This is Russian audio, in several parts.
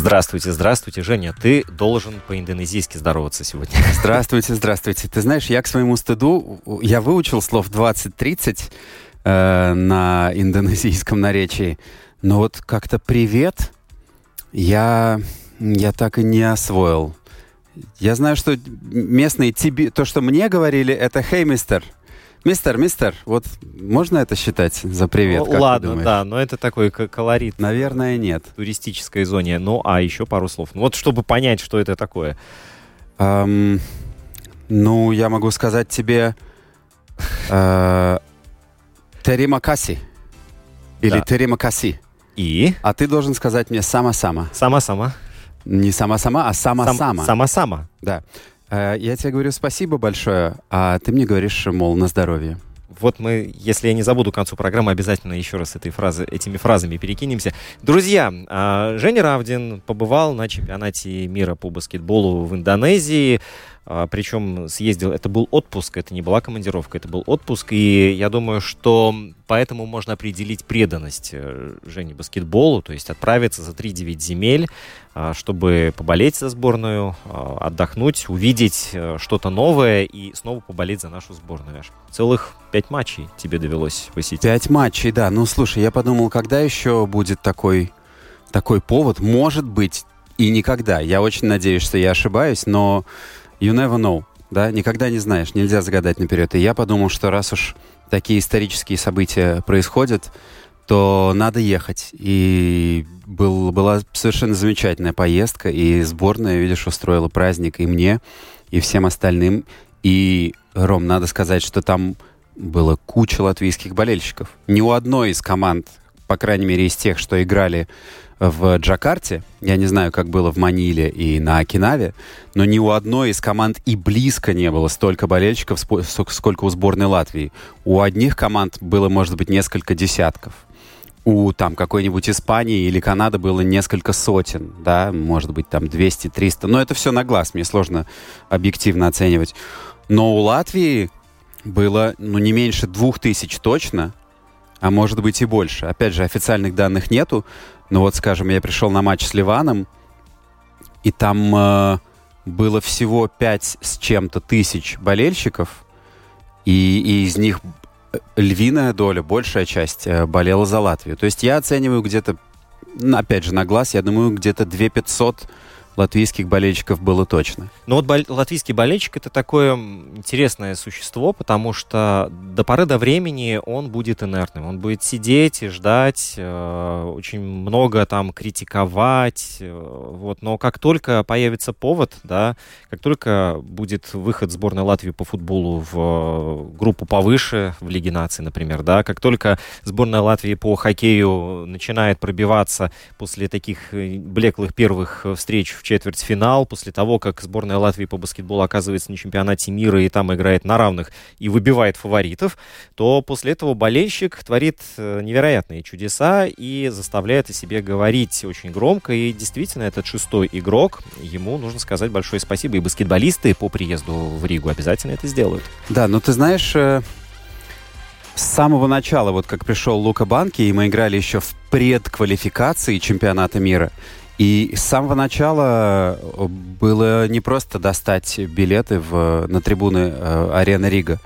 Здравствуйте, здравствуйте, Женя. Ты должен по-индонезийски здороваться сегодня. Здравствуйте, здравствуйте. Ты знаешь, я к своему стыду, я выучил слов 20-30 э, на индонезийском наречии, но вот как-то «привет» я, я так и не освоил. Я знаю, что местные тебе, то, что мне говорили, это «Хей, мистер». Мистер, мистер, вот можно это считать за привет? Ну, ладно, да, но это такой колорит Наверное, нет. туристической зоне. Ну, а еще пару слов. Ну, вот чтобы понять, что это такое. Ам, ну, я могу сказать тебе э, Теримакаси. Или Да. Теримакаси. И А ты должен сказать мне сама-сама. сама-сама. Не сама-сама, а Сам- сама-сама. Сама-сама. Да. Э, я тебе говорю спасибо большое, а ты мне говоришь, мол, на здоровье. Вот мы, если я не забуду к концу программы, обязательно еще раз этой фразы, этими фразами перекинемся. Друзья, а, Женя Равдин побывал на чемпионате мира по баскетболу в Индонезии. А, Причем съездил, это был отпуск, это не была командировка, это был отпуск. И я думаю, что поэтому можно определить преданность э, Жени баскетболу, то есть отправиться за 3-9 земель, а, чтобы поболеть за сборную, а, отдохнуть, увидеть э, что-то новое и снова поболеть за нашу сборную. Аж целых пять матчей тебе довелось посетить. Пять матчей, да. Ну, слушай, я подумал, когда еще будет такой, такой повод? Может быть, и никогда. Я очень надеюсь, что я ошибаюсь, но you never know, да? Никогда не знаешь, нельзя загадать наперед. И я подумал, что раз уж такие исторические события происходят, то надо ехать. И был, была совершенно замечательная поездка, и сборная, видишь, устроила праздник и мне, и всем остальным. И, Ром, надо сказать, что там было куча латвийских болельщиков. Ни у одной из команд, по крайней мере, из тех, что играли в Джакарте, я не знаю, как было в Маниле и на Окинаве, но ни у одной из команд и близко не было столько болельщиков, сколько у сборной Латвии. У одних команд было, может быть, несколько десятков. У там какой-нибудь Испании или Канады было несколько сотен, да, может быть, там 200-300. Но это все на глаз, мне сложно объективно оценивать. Но у Латвии было, ну, не меньше двух тысяч точно, а может быть и больше. Опять же, официальных данных нету, но вот, скажем, я пришел на матч с Ливаном, и там э, было всего пять с чем-то тысяч болельщиков, и, и из них э, львиная доля, большая часть э, болела за Латвию. То есть я оцениваю где-то, ну, опять же, на глаз, я думаю, где-то 2 500 латвийских болельщиков было точно. Но вот бол- латвийский болельщик это такое интересное существо, потому что до поры до времени он будет инертным. Он будет сидеть и ждать, э, очень много там критиковать. э, вот. Но как только появится повод, да, как только будет выход сборной Латвии по футболу в э, группу повыше, в Лиге наций, например, да, как только сборная Латвии по хоккею начинает пробиваться после таких э, блеклых первых э, встреч в четвертьфинал, после того, как сборная Латвии по баскетболу оказывается на чемпионате мира и там играет на равных и выбивает фаворитов, то после этого болельщик творит э, невероятные чудеса и заставляет о себе говорить очень громко. И действительно, этот шестой игрок, ему нужно сказать большое спасибо. И баскетболисты по приезду в Ригу обязательно это сделают. Да, но ты знаешь, э, с самого начала, вот как пришел Лука Банки, и мы играли еще в предквалификации чемпионата мира, и с самого начала э, было не просто достать билеты в, на трибуны э, арены Рига,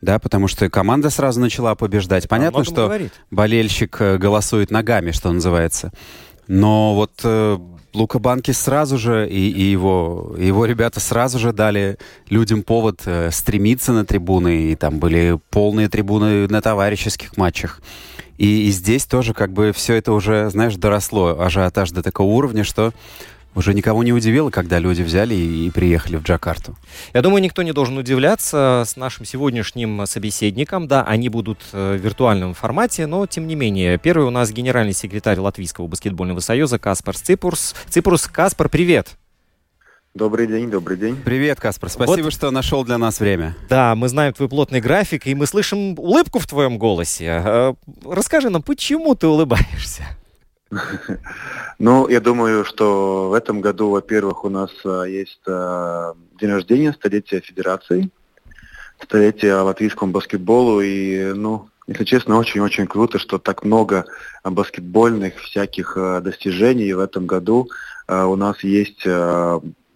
да, потому что команда сразу начала побеждать. Понятно, что говорит. болельщик э, голосует ногами, что называется. Но вот э, Лука Банки сразу же и, и его, его ребята сразу же дали людям повод э, стремиться на трибуны, и там были полные трибуны на товарищеских матчах. И, и здесь тоже как бы все это уже, знаешь, доросло, ажиотаж до такого уровня, что уже никого не удивило, когда люди взяли и, и приехали в Джакарту. Я думаю, никто не должен удивляться с нашим сегодняшним собеседником. Да, они будут э, в виртуальном формате, но тем не менее. Первый у нас генеральный секретарь Латвийского баскетбольного союза Каспар Ципурс. Ципурс, Каспар, привет! Добрый день, добрый день. Привет, Каспар. Спасибо, Вот. что нашел для нас время. Да, мы знаем твой плотный график, и мы слышим улыбку в твоем голосе. Э, Расскажи нам, почему ты улыбаешься? Ну, я думаю, что в этом году, во-первых, у нас а, есть а, день рождения, столетие Федерации, столетие латвийскому баскетболу. И, ну, если честно, очень-очень круто, что так много баскетбольных всяких достижений в этом году у нас есть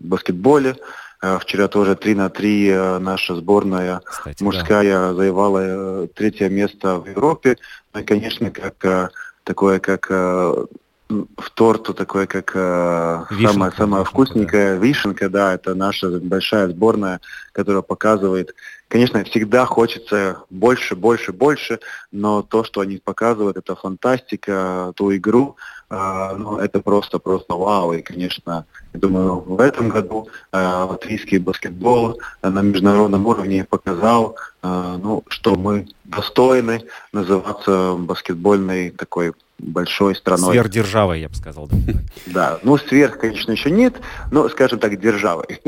баскетболе. А, Вчера тоже 3 на 3 а, наша сборная Кстати, да. мужская завоевала э, третье место в Европе. Ну и, конечно, как э, такое, как э, в торту, такое, как э, Вишенка, самое, самое вишенка, вкусненькое, вишенка, да, это наша большая сборная, которая показывает. Конечно, всегда хочется больше, больше, больше, но то, что они показывают, это фантастика, ту игру, э, ну, это просто, просто вау. И, конечно, я думаю, в этом году э, латвийский баскетбол на международном уровне показал, э, ну, что мы достойны называться баскетбольной такой большой страной. Сверхдержавой, я бы сказал. да. Да, ну сверх, конечно, еще нет, но, скажем так, державой.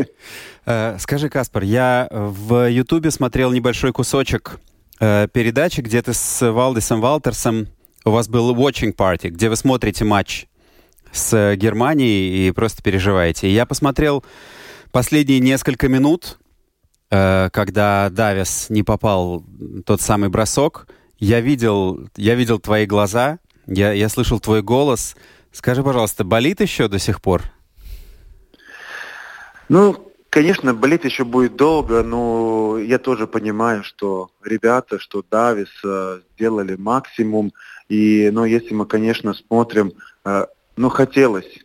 Э, скажи, Каспар, я в Ютубе смотрел небольшой кусочек э, передачи, где ты с Валдисом Валтерсом, у вас был watching party, где вы смотрите матч с э, Германией и просто переживаете. Я посмотрел последние несколько минут, э, когда Давис не попал тот самый бросок. Я видел, я видел твои глаза, я, я слышал твой голос. Скажи, пожалуйста, болит еще до сих пор? Ну, конечно, болеть еще будет долго, но я тоже понимаю, что ребята, что Давис э, сделали максимум. И, ну, если мы, конечно, смотрим, э, ну, хотелось,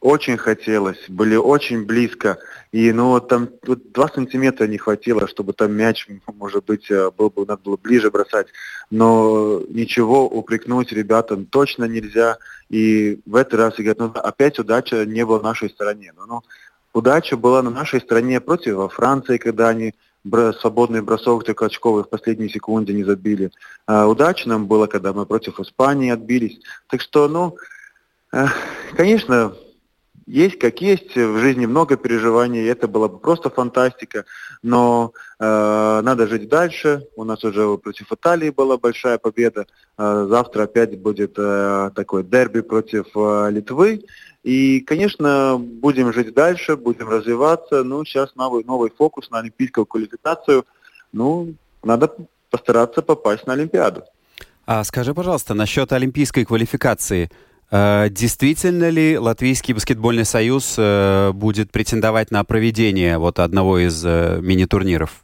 очень хотелось, были очень близко. И, ну, там вот два сантиметра не хватило, чтобы там мяч, может быть, э, был бы, надо было ближе бросать. Но ничего упрекнуть ребятам точно нельзя. И в этот раз, я говорю, ну, опять удача не была на нашей стороне. Ну, ну, удача была на нашей стороне против во Франции, когда они свободный бросок только очковый в последней секунде не забили. А нам было, когда мы против Испании отбились. Так что, ну, э, конечно, есть как есть, в жизни много переживаний, это была бы просто фантастика, но э, надо жить дальше. У нас уже против Италии была большая победа, Э, завтра опять будет э, такой дерби против э, Литвы. И, конечно, будем жить дальше, будем развиваться. Ну, сейчас новый, новый фокус на олимпийскую квалификацию. Ну, надо постараться попасть на Олимпиаду. А скажи, пожалуйста, насчет олимпийской квалификации. Э, Действительно ли Латвийский баскетбольный союз э, будет претендовать на проведение вот одного из э, мини-турниров?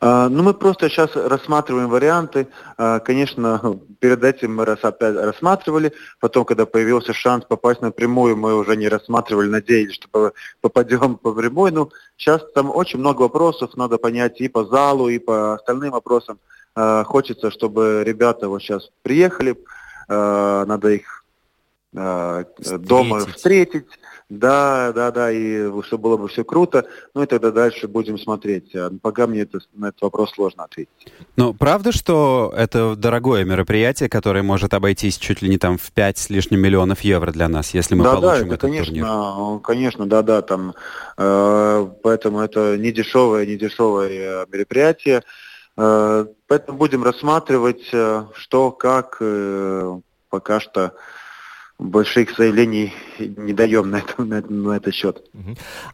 Ну, мы просто сейчас рассматриваем варианты. Конечно, перед этим мы раз опять рассматривали. Потом, когда появился шанс попасть напрямую, мы уже не рассматривали, надеялись, что по- попадем по прямой. Ну, сейчас там очень много вопросов, надо понять и по залу, и по остальным вопросам. Хочется, чтобы ребята вот сейчас приехали, а, надо их а, дома Встретить. Да, да, да, и чтобы было бы все круто. Ну и тогда дальше будем смотреть. А Пока мне это, на этот вопрос сложно ответить. Ну, правда, что это дорогое мероприятие, которое может обойтись чуть ли не там в 5 с лишним миллионов евро для нас, если мы да, да, получим это, этот конечно, турнир? конечно, да, да, там, э, поэтому это не дешевое, не дешевое э, мероприятие. Э, поэтому будем рассматривать, э, что, как, э, пока что больших заявлений не даем на, это, на, на этот счет.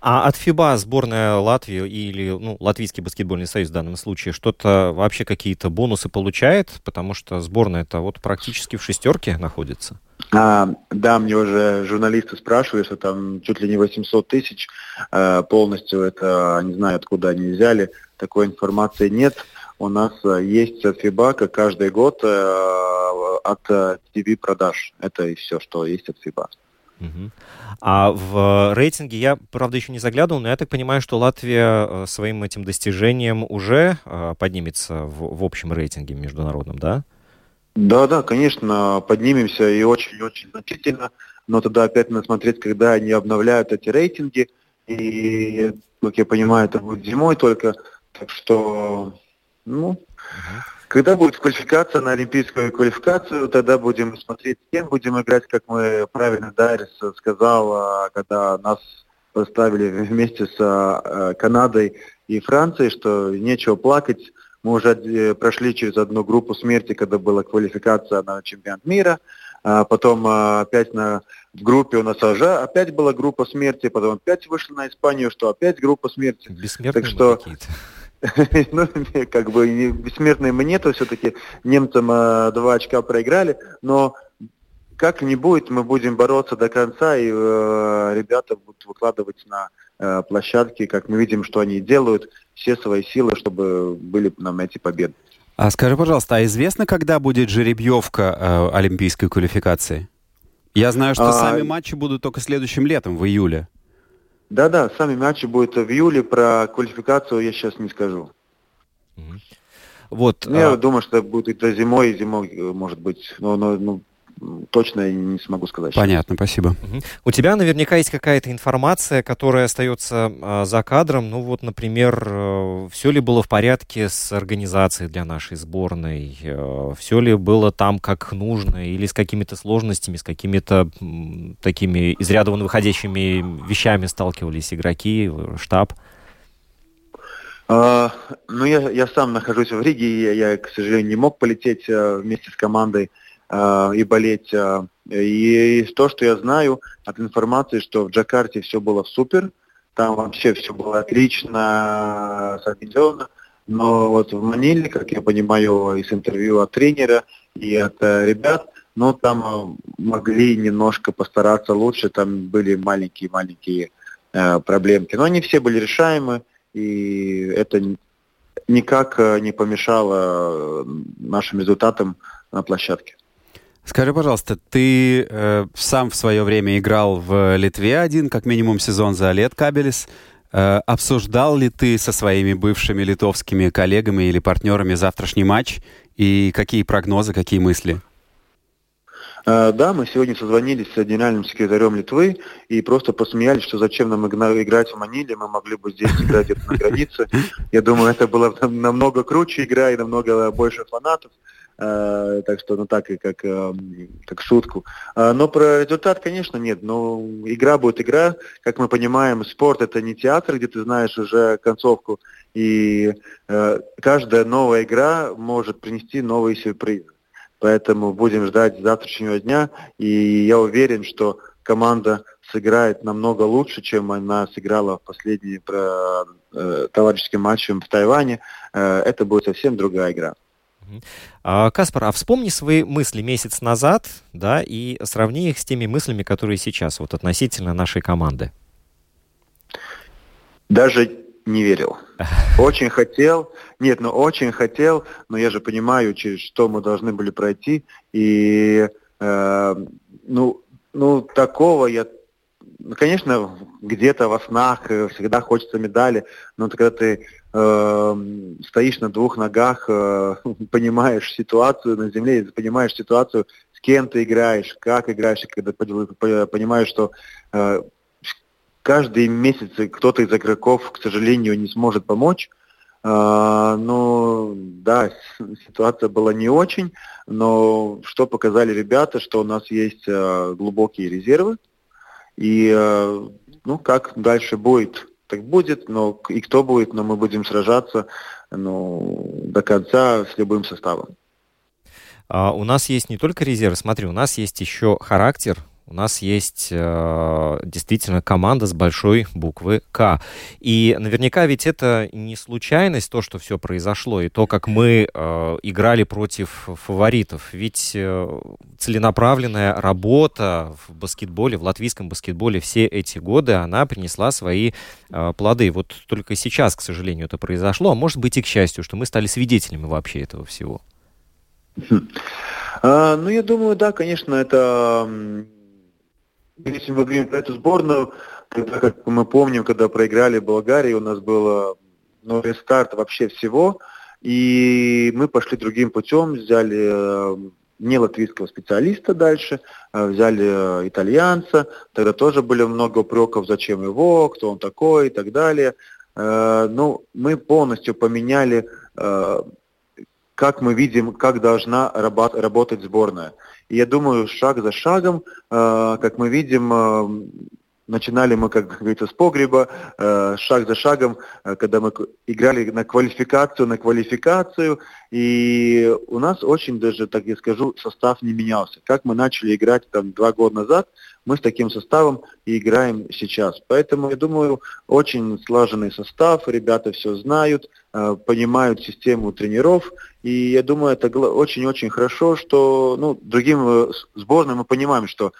А от ФИБА сборная Латвии или ну, Латвийский баскетбольный союз в данном случае что-то вообще какие-то бонусы получает? Потому что сборная это вот практически в шестерке находится. А, да, мне уже журналисты спрашивают, что там чуть ли не 800 тысяч э, полностью, это не знаю, откуда они взяли, такой информации нет. У нас э, есть от FIBA, как каждый год, э, от ТВ продаж. Это и все, что есть от FIBA. Угу. А в рейтинге я, правда, еще не заглядывал, но я так понимаю, что Латвия э, своим этим достижением уже э, поднимется в, в общем рейтинге международном, да? Да, да, конечно, поднимемся и очень-очень значительно, но тогда опять надо смотреть, когда они обновляют эти рейтинги, и, как я понимаю, это будет зимой только, так что, ну, uh когда будет квалификация на олимпийскую квалификацию, тогда будем смотреть, с кем будем играть, как мы правильно Дарис сказал, а, когда нас поставили вместе с а, Канадой и Францией, что нечего плакать. Мы уже э, прошли через одну группу смерти, когда была квалификация на чемпионат мира. А потом опять на, в группе у нас уже опять была группа смерти, потом опять вышли на Испанию, что опять группа смерти. Бессмертные так что ну, как бы бессмертные мы нету, все-таки немцам э, два очка проиграли, но как не будет, мы будем бороться до конца, и э, ребята будут выкладывать на э, площадке, как мы видим, что они делают, все свои силы, чтобы были нам эти победы. А скажи, пожалуйста, а известно, когда будет жеребьевка э, олимпийской квалификации? Я знаю, что а... сами матчи будут только следующим летом, в июле. Да-да, сами матчи будут в июле, про квалификацию я сейчас не скажу. Вот. Ну, я а... думаю, что это будет до зимой, зимой, э, может быть. Но, но, ну, точно я не смогу сказать. Понятно, спасибо. Угу. У тебя наверняка есть какая-то информация, которая остается э, за кадром. Ну вот, например, э, все ли было в порядке с организацией для нашей сборной? Э, все ли было там как нужно? Или с какими-то сложностями, с какими-то э, такими из ряда вон выходящими вещами сталкивались игроки, штаб? Uh, ну, я, я сам нахожусь в Риге, и я, я, к сожалению, не мог полететь uh, вместе с командой э, и болеть. Э, и то, что я знаю от информации, что в Джакарте все было супер, там вообще все было отлично соорганизовано, но вот в Маниле, как я понимаю из интервью от тренера и от э, ребят, ну там э, могли немножко постараться лучше, там были маленькие-маленькие э, проблемки, но они все были решаемы, и это никак э, не помешало нашим результатам на площадке. Скажи, пожалуйста, ты э, сам в свое время играл в Литве один, как минимум сезон за лет Кабелис. Э, обсуждал ли ты со своими бывшими литовскими коллегами или партнерами завтрашний матч? И какие прогнозы, какие мысли? Uh, да, мы сегодня созвонились с генеральным секретарем Литвы и просто посмеялись, что зачем нам играть в Маниле, мы могли бы здесь играть на границе. Я думаю, это было намного круче игра и намного больше фанатов. Э, так что, ну так и как, э, как шутку. А, но про результат, конечно, нет. Но игра будет игра. Как мы понимаем, спорт это не театр, где ты знаешь уже концовку. И э, каждая новая игра может принести новые сюрпризы. Поэтому будем ждать завтрашнего дня. И я уверен, что команда сыграет намного лучше, чем она сыграла в последний э, товарищеским матчем в Тайване. Э, это будет совсем другая игра. А, Каспар, а вспомни свои мысли месяц назад, да, и сравни их с теми мыслями, которые сейчас, вот относительно нашей команды. Даже не верил. Очень хотел, нет, ну очень хотел, но я же понимаю, через что мы должны были пройти, и э, ну, ну такого я ну, конечно, где-то во снах э, всегда хочется медали, но когда ты э, стоишь на двух ногах, э, понимаешь ситуацию на земле, понимаешь ситуацию, с кем ты играешь, как играешь, и когда понимаешь, что э, каждый месяц кто-то из игроков, к сожалению, не сможет помочь, Uh, ну, да, ситуация была не очень, но что показали ребята, что у нас есть uh, глубокие резервы, и, э, ну, как дальше будет, так будет, но и кто будет, но мы будем сражаться ну, до конца с любым составом. А у нас есть не только резерв, смотри, у нас есть еще характер, у нас есть э, действительно команда с большой буквы К. И наверняка ведь это не случайность, то, что все произошло, и то, как мы э, играли против фаворитов. Ведь э, целенаправленная работа в баскетболе, в латвийском баскетболе все эти годы, она принесла свои э, плоды. Вот только сейчас, к сожалению, это произошло, а может быть и к счастью, что мы стали свидетелями вообще этого всего. А, ну, я думаю, да, конечно, это если мы говорим про эту сборную, тогда, как мы помним, когда проиграли Болгарии, у нас был ну, рестарт вообще всего, и мы пошли другим путем, взяли э, не латвийского специалиста дальше, а взяли э, итальянца, тогда тоже были много упреков, зачем его, кто он такой и так далее. Э, ну, мы полностью поменяли, как мы видим, как должна работать сборная. И я думаю, шаг за шагом, как мы видим, Начинали мы, как говорится, с погреба, э, шаг за шагом, э, когда мы играли на квалификацию, на квалификацию, и у нас очень даже, так я скажу, состав не менялся. Как мы начали играть там два года назад, мы с таким составом и играем сейчас. Поэтому, я думаю, очень слаженный состав, ребята все знают, э, понимают систему тренеров, и я думаю, это очень-очень хорошо, что ну, другим сборным мы понимаем, что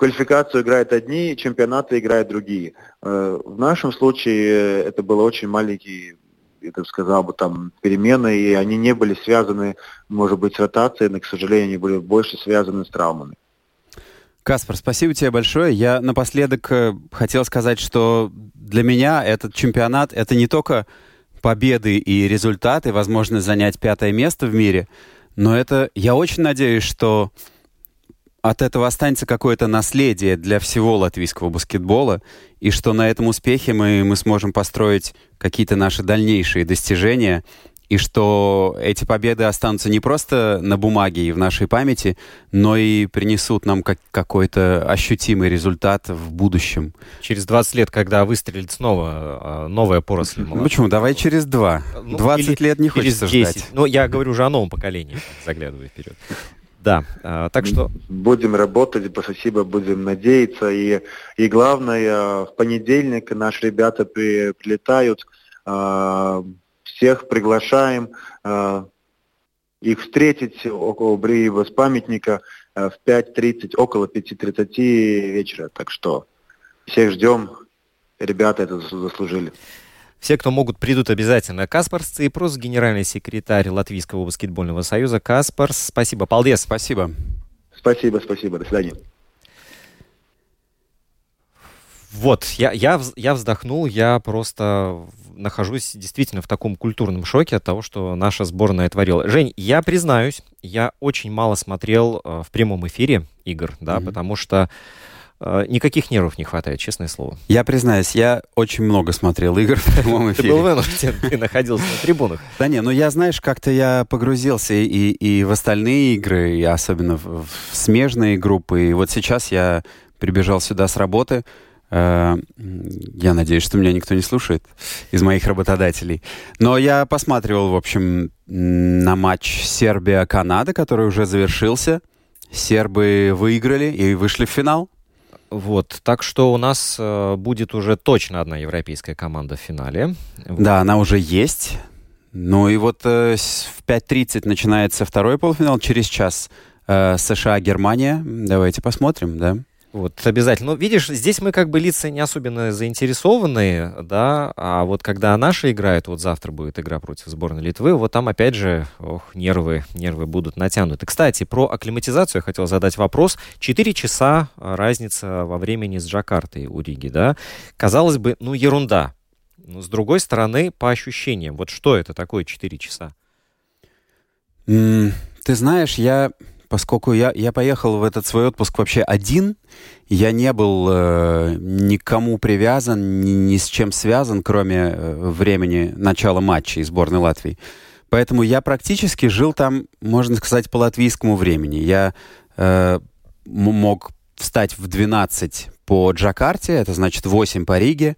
квалификацию играют одни, чемпионаты играют другие. Э, в нашем случае это было очень маленький бы сказал бы, там перемены, и они не были связаны, может быть, с ротацией, но, к сожалению, они были больше связаны с травмами. Каспар, спасибо тебе большое. Я напоследок э, хотел сказать, что для меня этот чемпионат — это не только победы и результаты, возможность занять пятое место в мире, но это, я очень надеюсь, что от этого останется какое-то наследие для всего латвийского баскетбола, и что на этом успехе мы, мы сможем построить какие-то наши дальнейшие достижения, и что эти победы останутся не просто на бумаге и в нашей памяти, но и принесут нам как, какой-то ощутимый результат в будущем. Через 20 лет, когда выстрелит снова а, новая поросль. Ну почему? Давай через два. Ну, 20 лет не хочется 10. ждать. Ну, я говорю уже о новом поколении, заглядывая вперед. Да, а, так что... Будем работать, спасибо, будем надеяться. И, и главное, в понедельник наши ребята при, прилетают, а, всех приглашаем а, их встретить около Бриева с памятника в 5.30, около 5.30 вечера. Так что всех ждем, ребята это заслужили. Все, кто могут, придут обязательно. Каспарс Ципрос, генеральный секретарь Латвийского баскетбольного союза. Каспарс, спасибо. Полдес. Спасибо. Спасибо, спасибо. До свидания. Вот, я, я, я вздохнул, я просто нахожусь действительно в таком культурном шоке от того, что наша сборная творила. Жень, я признаюсь, я очень мало смотрел э, в прямом эфире игр, да, mm-hmm. потому что никаких нервов не хватает, честное слово. Я признаюсь, я очень много смотрел игр в прямом эфире. Ты был вынужден, ты находился на трибунах. Да не, ну я, знаешь, как-то я погрузился и, и в остальные игры, и особенно в, в смежные группы. И вот сейчас я прибежал сюда с работы. Э, я надеюсь, что меня никто не слушает из моих работодателей. Но я посматривал, в общем, на матч Сербия-Канада, который уже завершился. Сербы выиграли и вышли в финал. Вот, так что у нас э, будет уже точно одна европейская команда в финале. Да, она уже есть. Ну и вот э, в 5.30 начинается второй полуфинал, через час э, США-Германия. Давайте посмотрим, да. Вот, обязательно. Ну, видишь, здесь мы как бы лица не особенно заинтересованные, да, а вот когда наши играют, вот завтра будет игра против сборной Литвы, вот там опять же, ох, нервы, нервы будут натянуты. Кстати, про акклиматизацию я хотел задать вопрос. Четыре часа разница во времени с Джакартой у Риги, да? Казалось бы, ну, ерунда. Но с другой стороны, по ощущениям, вот что это такое четыре часа? Mm, ты знаешь, я поскольку я, я поехал в этот свой отпуск вообще один, я не был э, никому привязан, ни, ни с чем связан, кроме э, времени начала матча из сборной Латвии. Поэтому я практически жил там, можно сказать, по латвийскому времени. Я э, мог встать в 12 по Джакарте, это значит 8 по Риге,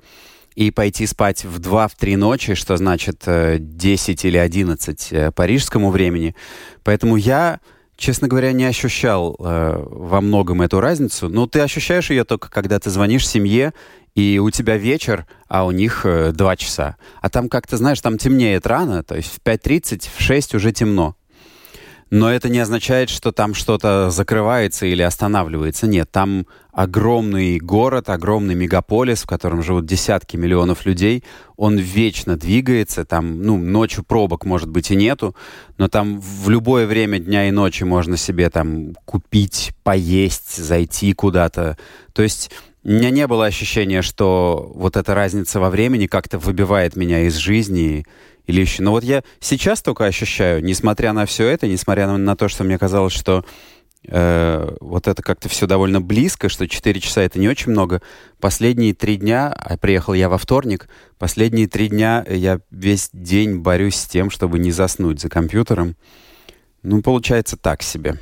и пойти спать в 2-3 ночи, что значит 10 э, или 11 э, по рижскому времени. Поэтому я честно говоря, не ощущал э, во многом эту разницу. Но ты ощущаешь ее только, когда ты звонишь семье, и у тебя вечер, а у них э, 2 часа. А там, как ты знаешь, там темнеет рано, то есть в 5.30, в 6 уже темно. Но это не означает, что там что-то закрывается или останавливается. Нет, там огромный город, огромный мегаполис, в котором живут десятки миллионов людей. Он вечно двигается. Там, ну, ночью пробок, может быть, и нету, но там в любое время дня и ночи можно себе там купить, поесть, зайти куда-то. То есть у меня не было ощущения, что вот эта разница во времени как-то выбивает меня из жизни или. Но вот я сейчас только ощущаю, несмотря на все это, несмотря на, на то, что мне казалось, что э, вот это как-то все довольно близко, что 4 часа это не очень много. Последние три дня, а приехал я во вторник, последние три дня я весь день борюсь с тем, чтобы не заснуть за компьютером. Ну, получается так себе.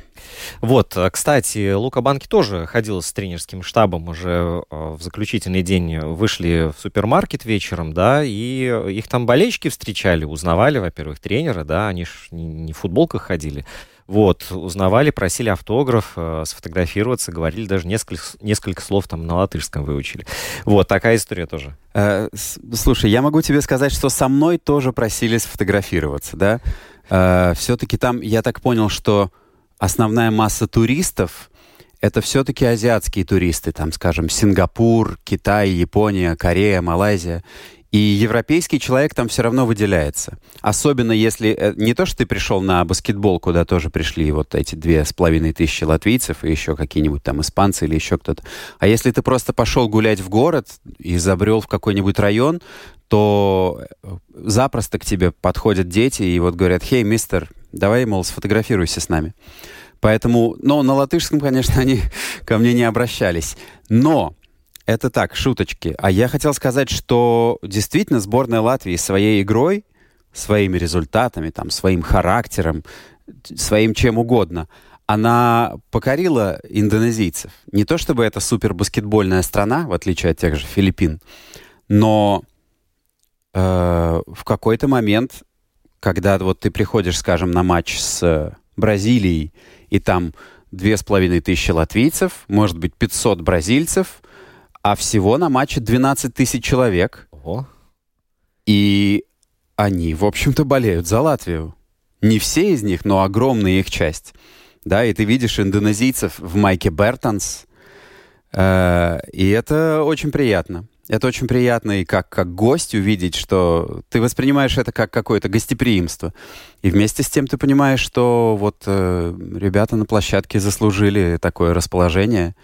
Вот, э, кстати, Лука Банки тоже ходил с тренерским штабом уже э, в заключительный день, вышли в супермаркет вечером, да, и их там болельщики встречали, узнавали, во-первых, тренера, да, они ж не в футболках ходили, вот, узнавали, просили автограф, э, сфотографироваться, говорили даже несколько, несколько слов там на латышском выучили. Вот, такая история тоже. Э, слушай, я могу тебе сказать, что со мной тоже просили сфотографироваться, да? Э, все-таки там, я так понял, что основная масса туристов это все-таки азиатские туристы, там, скажем, Сингапур, Китай, Япония, Корея, Малайзия. И европейский человек там все равно выделяется. Особенно если... Э, не то, что ты пришел на баскетбол, куда тоже пришли вот эти две с половиной тысячи латвийцев и еще какие-нибудь там испанцы или еще кто-то. А если ты просто пошел гулять в город и забрел в какой-нибудь район, то э, запросто к тебе подходят дети и вот говорят, «Хей, мистер, давай, мол, сфотографируйся с нами». Поэтому, ну, на латышском, конечно, они ко мне не обращались. Но это так, шуточки. А я хотел сказать, что действительно сборная Латвии своей игрой, своими результатами, там, своим характером, своим чем угодно, она покорила индонезийцев. Не то чтобы это супер баскетбольная страна, в отличие от тех же Филиппин, но э, в какой-то момент когда вот ты приходишь, скажем, на матч с Бразилией, и там две с половиной тысячи латвийцев, может быть, 500 бразильцев, а всего на матче 12 тысяч человек. Ого. И они, в общем-то, болеют за Латвию. Не все из них, но огромная их часть. Да, и ты видишь индонезийцев в майке Бертонс, э, и это очень приятно. Это очень приятно и как, как гость увидеть, что ты воспринимаешь это как какое-то гостеприимство. И вместе с тем ты понимаешь, что вот э, ребята на площадке заслужили такое расположение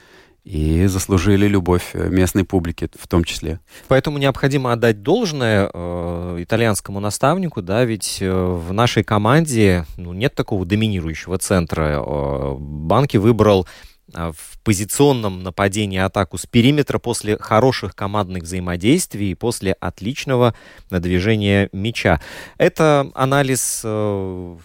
и заслужили любовь местной публики в том числе. Поэтому необходимо отдать должное э, итальянскому наставнику, да, ведь э, в нашей команде ну, нет такого доминирующего центра. Э, Банки выбрал в позиционном нападении атаку с периметра после хороших командных взаимодействий и после отличного движения мяча. Это анализ э,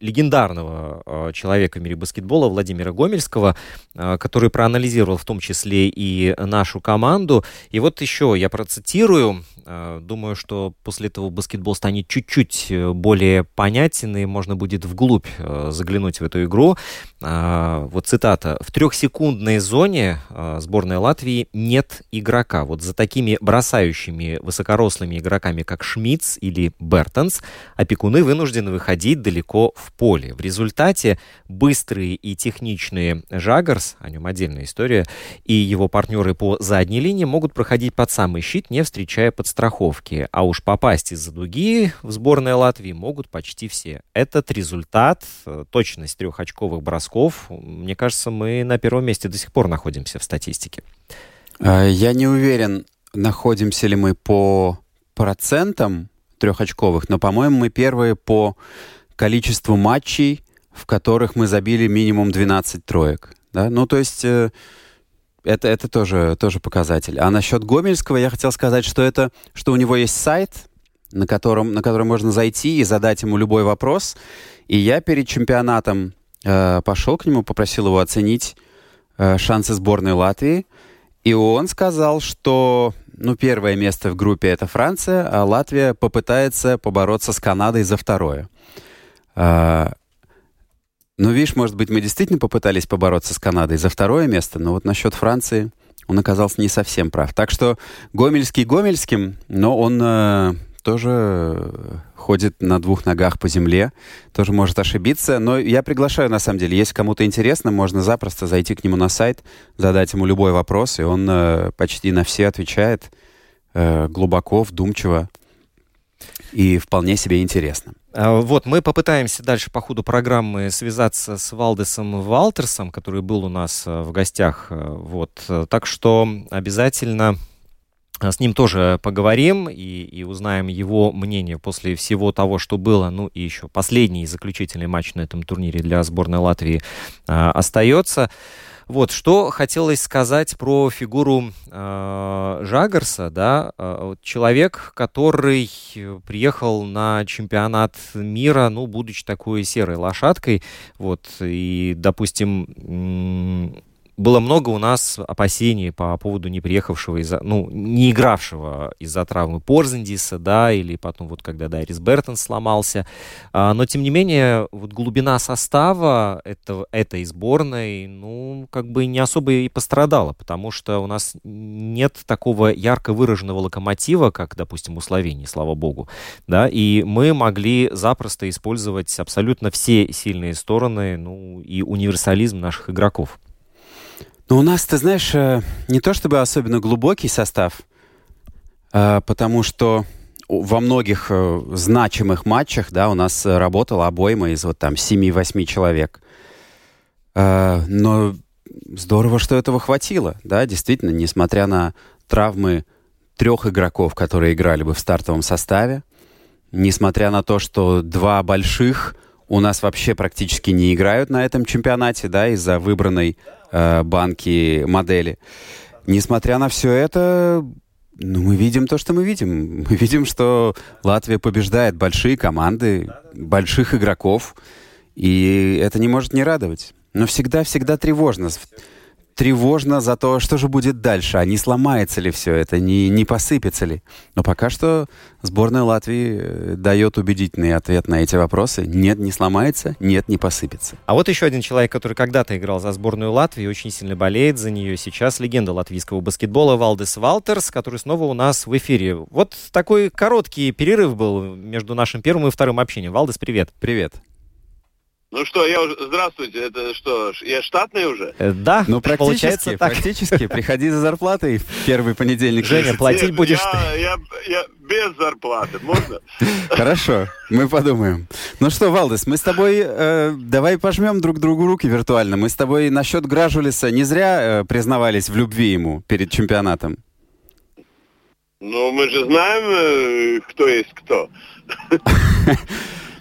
легендарного э, человека в мире баскетбола Владимира Гомельского, э, который проанализировал в том числе и нашу команду. И вот еще я процитирую. Э, думаю, что после этого баскетбол станет чуть-чуть более понятен, и можно будет вглубь заглянуть в эту игру. Вот цитата. «В трехсекундной зоне сборной Латвии нет игрока. Вот за такими бросающими высокорослыми игроками, как Шмидц или Бертонс, опекуны вынуждены выходить далеко в поле. В результате быстрые и техничные Жагарс, о нем отдельная история, и его партнеры по задней линии могут проходить под самый щит, не встречая подстраховки. А уж попасть из-за дуги в сборной Латвии могут почти все. Этот результат, э, точность трехочковых бросков, мне кажется, мы на первом месте до сих пор находимся в статистике. А, я не уверен, находимся ли мы по процентам трехочковых, но, по-моему, мы первые по количеству матчей, в которых мы забили минимум 12 троек. Да? Ну, то есть э, это, это тоже, тоже показатель. А насчет Гомельского я хотел сказать, что, это, что у него есть сайт, на котором, на который можно зайти и задать ему любой вопрос. И я перед чемпионатом э, пошел к нему, попросил его оценить э, шансы сборной Латвии. И он сказал, что ну, первое место в группе это Франция, а Латвия попытается побороться с Канадой за второе. А, ну, видишь, может быть, мы действительно попытались побороться с Канадой за второе место, но вот насчет Франции он оказался не совсем прав. Так что Гомельский Гомельским, но он э, тоже ходит на двух ногах по земле, тоже может ошибиться. Но я приглашаю, на самом деле, если кому-то интересно, можно запросто зайти к нему на сайт, задать ему любой вопрос, и он э, почти на все отвечает э, глубоко, вдумчиво и вполне себе интересно. А, вот, мы попытаемся дальше по ходу программы связаться с Валдесом Валтерсом, который был у нас э, в гостях. Э, вот, так что обязательно э, с ним тоже поговорим и, и узнаем его мнение после всего того, что было. Ну и еще последний заключительный матч на этом турнире для сборной Латвии а, остается. Вот, что хотелось сказать про фигуру э, Жагарса, да, э, человек, который приехал на чемпионат мира, ну, будучи такой серой лошадкой, вот, и, допустим, было много у нас опасений по поводу не приехавшего из-за, ну, не игравшего из-за травмы Порзендиса, да, или потом вот когда Дайрис Бертон сломался. А, но, тем не менее, вот глубина состава этого, этой сборной, ну, как бы не особо и пострадала, потому что у нас нет такого ярко выраженного локомотива, как, допустим, у Словении, слава богу, да, и мы могли запросто использовать абсолютно все сильные стороны, ну, и универсализм наших игроков. Но у нас, ты знаешь, э, не то чтобы особенно глубокий состав, э, потому что во многих э, значимых матчах, да, у нас работала обойма из вот там 7-8 человек. Но здорово, что этого хватило, да, действительно, несмотря на травмы трех игроков, которые играли бы в стартовом составе, несмотря на то, что два больших у нас вообще практически не играют на этом чемпионате, да, из-за выбранной э, банки модели. Несмотря на все это, ну, мы видим то, что мы видим. Мы видим, что Латвия побеждает большие команды, больших игроков, и это не может не радовать. Но всегда-всегда тревожно тревожно за то, что же будет дальше, а не сломается ли все это, не, не посыпется ли. Но пока что сборная Латвии э, дает убедительный ответ на эти вопросы. Нет, не сломается, нет, не посыпется. А вот еще один человек, который когда-то играл за сборную Латвии, очень сильно болеет за нее. Сейчас легенда латвийского баскетбола Валдес Валтерс, который снова у нас в эфире. Вот такой короткий перерыв был между нашим первым и вторым общением. Валдес, привет. Привет. Ну что, я уже... Здравствуйте, это что, я штатный уже? Э, да, ну практически, так. практически. Приходи за зарплатой в первый понедельник. Женя, платить будешь я, ты. Я, я без зарплаты, можно? Хорошо, мы подумаем. Ну что, Валдес, мы с тобой... Э, давай пожмем друг другу руки виртуально. Мы с тобой насчет Гражулиса не зря э, признавались в любви ему перед чемпионатом. Ну, мы же знаем, э, кто есть кто.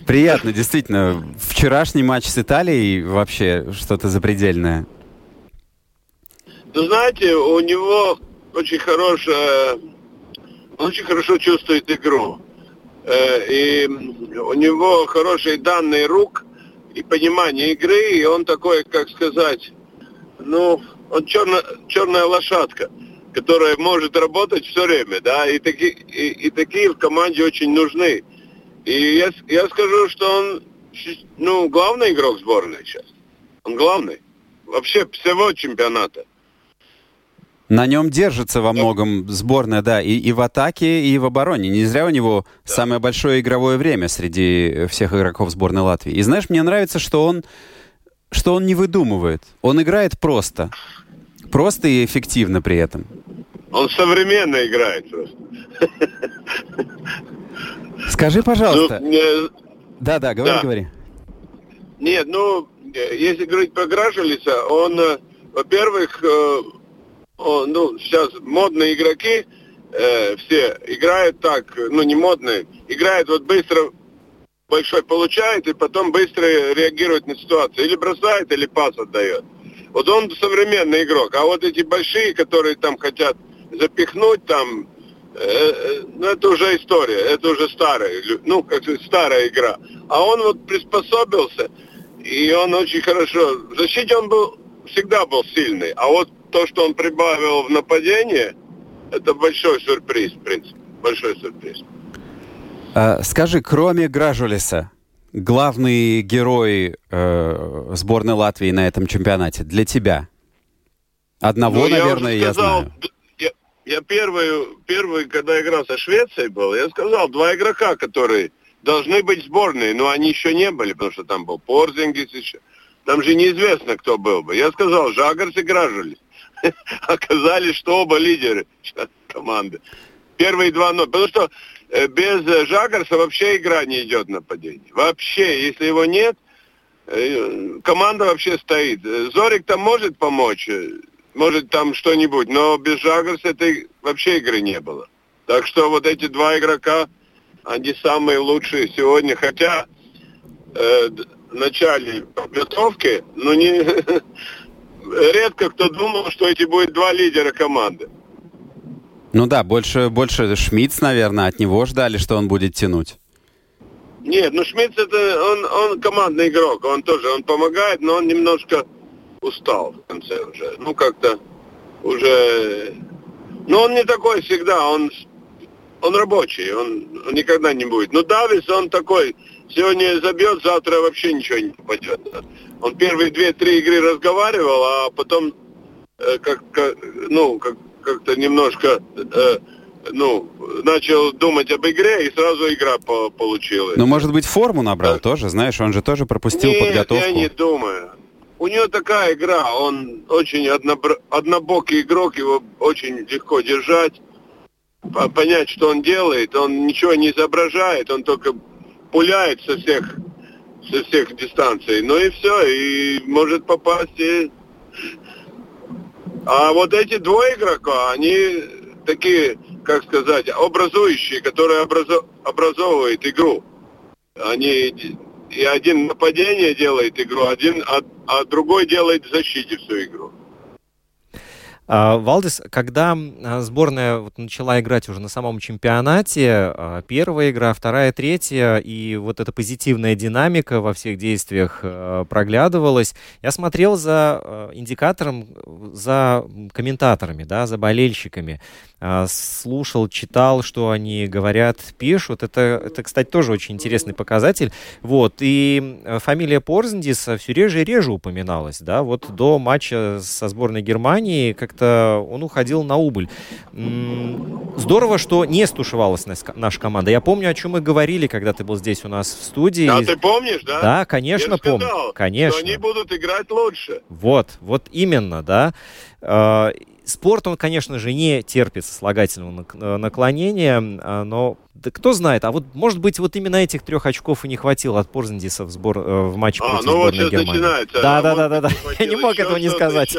Приятно, действительно. Вчерашний матч с Италией вообще что-то запредельное. Ну, знаете, у него очень хорошая... Он очень хорошо чувствует игру. Э, и у него хорошие данные рук и понимание игры, и он такой, как сказать, ну, он черно, черная лошадка, которая может работать все время, да, и, таки, и, и такие в команде очень нужны. И я, я скажу, что он, ну, главный игрок сборной сейчас. Он главный. Вообще всего чемпионата. На нем держится во многом сборная, да, и, и в атаке, и в обороне. Не зря у него да. самое большое игровое время среди всех игроков сборной Латвии. И знаешь, мне нравится, что он, что он не выдумывает. Он играет просто. Просто и эффективно при этом. Он современно играет просто. Скажи, пожалуйста. Ну, да, да, говори, да. говори. Нет, ну, если говорить про Гражелиса, он, э, во-первых, э, он, ну, сейчас модные игроки, э, все играют так, ну, не модные, играют вот быстро, большой получает, и потом быстро реагирует на ситуацию. Или бросает, или пас отдает. Вот он современный игрок. А вот эти большие, которые там хотят запихнуть там Э, э, ну, это уже история, это уже старая, ну, как старая игра. А он вот приспособился, и он очень хорошо... В защите он был, всегда был сильный, а вот то, что он прибавил в нападение, это большой сюрприз, в принципе, большой сюрприз. А, скажи, кроме Гражулиса, главный герой э, сборной Латвии на этом чемпионате для тебя? Одного, ну, наверное, я, я знаю. Я первый, первый, когда играл со Швецией был, я сказал, два игрока, которые должны быть сборные, но они еще не были, потому что там был Порзингис еще. Там же неизвестно, кто был бы. Я сказал, Жагарс и Гражулис. Оказались, что оба лидеры команды. Первые два, но потому что э, без Жагарса вообще игра не идет нападение. Вообще, если его нет, э, команда вообще стоит. Зорик там может помочь, э, может там что-нибудь, но без Жагарса этой вообще игры не было. Так что вот эти два игрока, они самые лучшие сегодня, хотя э, в начале подготовки, ну не редко кто думал, что эти будут два лидера команды. Ну да, больше, больше Шмидц, наверное, от него ждали, что он будет тянуть. Нет, ну Шмидц это он, он командный игрок, он тоже, он помогает, но он немножко устал в конце уже. Ну как-то уже, ну он не такой всегда, он он рабочий, он, он никогда не будет. Но Давис, он такой, сегодня забьет, завтра вообще ничего не попадет. Он первые две-три игры разговаривал, а потом э, как, как, ну, как, как-то немножко э, ну, начал думать об игре, и сразу игра по получилась. Ну, может быть, форму набрал да. тоже, знаешь, он же тоже пропустил Нет, подготовку. я не думаю. У него такая игра, он очень однобр... однобокий игрок, его очень легко держать понять, что он делает. Он ничего не изображает, он только пуляет со всех, со всех дистанций. Ну и все, и может попасть и... А вот эти двое игрока, они такие, как сказать, образующие, которые образо... образовывают игру. Они и один нападение делает игру, один, а, а другой делает в защите всю игру. А, Валдис, когда а, сборная вот начала играть уже на самом чемпионате, а, первая игра, вторая, третья, и вот эта позитивная динамика во всех действиях проглядывалась, я смотрел за индикатором, за комментаторами, да, за болельщиками. А, слушал, читал, что они говорят, пишут. Это, это, кстати, тоже очень интересный показатель. Вот. И э, фамилия Порзендиса все реже и реже упоминалась. Да? Вот до матча со сборной Германии как-то он уходил на убыль. Здорово, что не стушевалась наша команда. Я помню, о чем мы говорили, когда ты был здесь у нас в студии. А ты помнишь, да? Да, конечно, помню. Конечно. Что они будут играть лучше. Вот, вот именно, да. А, Спорт, он, конечно же, не терпит сослагательного э, наклонения, а, но да кто знает, а вот, может быть, вот именно этих трех очков и не хватило от Порзендиса в, сбор, э, в матче а, против ну сборной вот Германии. Начинается. Да, да, да, да, да. Я не мог этого не сказать.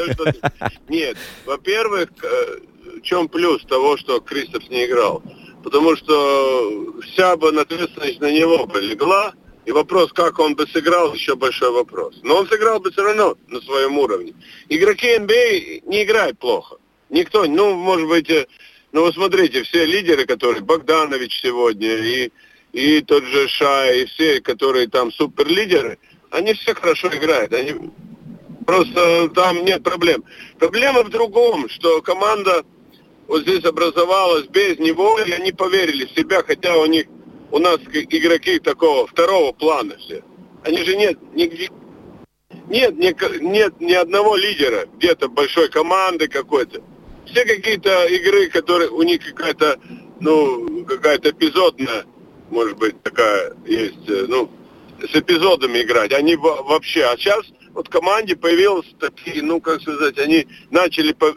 Нет, во-первых, э, в чем плюс того, что Кристофс не играл? Потому что вся бы ответственность на него бы легла, и вопрос, как он бы сыграл, еще большой вопрос. Но он сыграл бы все равно на своем уровне. Игроки НБА не играют плохо. Никто, ну, может быть, э, ну, вы смотрите, все лидеры, которые, Богданович сегодня, и, и тот же Шай, и все, которые там суперлидеры, они все хорошо играют. Они, просто там нет проблем. Проблема в другом, что команда вот здесь образовалась без него, и они поверили в себя, хотя у них у нас игроки такого второго плана все. Они же нет, нигде, нет, нет, нет ни одного лидера где-то большой команды какой-то. Все какие-то игры, которые у них какая-то, ну, какая-то эпизодная, может быть, такая есть, э, ну, с эпизодами играть. Они вообще, а сейчас вот команде появились такие, ну, как сказать, они начали, по,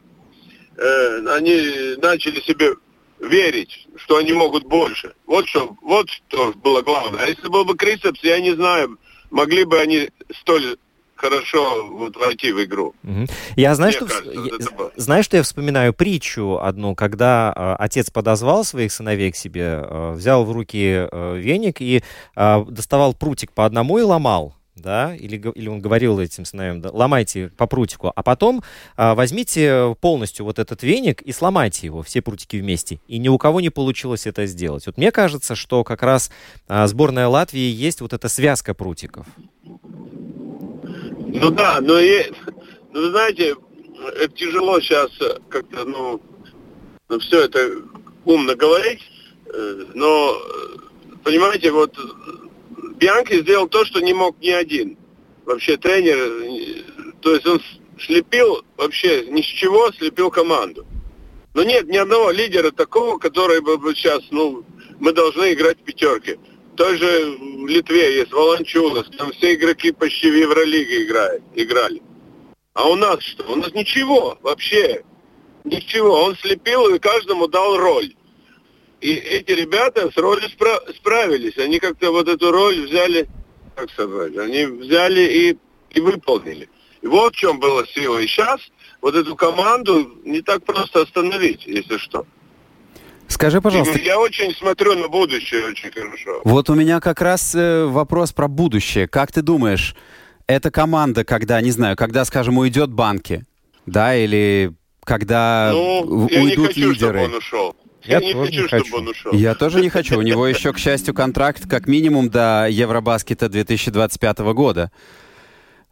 э, они начали себе верить, что они могут больше. Вот что, вот что было главное. А если был бы Крисепс, я не знаю, могли бы они столь хорошо вот войти в игру. Угу. Я знаю, что, кажется, я, вот знаю, что я вспоминаю притчу одну, когда э, отец подозвал своих сыновей к себе, э, взял в руки э, веник и э, доставал прутик по одному и ломал да, или, или он говорил этим сыновьям, да, ломайте по прутику, а потом а, возьмите полностью вот этот веник и сломайте его, все прутики вместе. И ни у кого не получилось это сделать. Вот мне кажется, что как раз а, сборная Латвии есть вот эта связка прутиков. Ну да, но и, ну, знаете, это тяжело сейчас как-то, ну, ну, все это умно говорить, э, но, понимаете, вот Бианки сделал то, что не мог ни один. Вообще тренер, то есть он слепил вообще ни с чего, слепил команду. Но нет ни одного лидера такого, который бы сейчас, ну, мы должны играть в пятерке. Той же в Литве есть Волончулас, там все игроки почти в Евролиге играют, играли. А у нас что? У нас ничего вообще. Ничего. Он слепил и каждому дал роль. И эти ребята с ролью спра- справились. Они как-то вот эту роль взяли, как сказать, они взяли и, и выполнили. И вот в чем была сила. И сейчас вот эту команду не так просто остановить, если что. Скажи, пожалуйста, Я очень смотрю на будущее очень хорошо. вот у меня как раз э, вопрос про будущее. Как ты думаешь, эта команда, когда, не знаю, когда, скажем, уйдет банки, да, или когда Ну, в- я не уйдут хочу, чтобы лидеры? он ушел. Я не тоже хочу, не чтобы хочу. он ушел. Я тоже не хочу. У него еще, к счастью, контракт как минимум до Евробаскета 2025 года.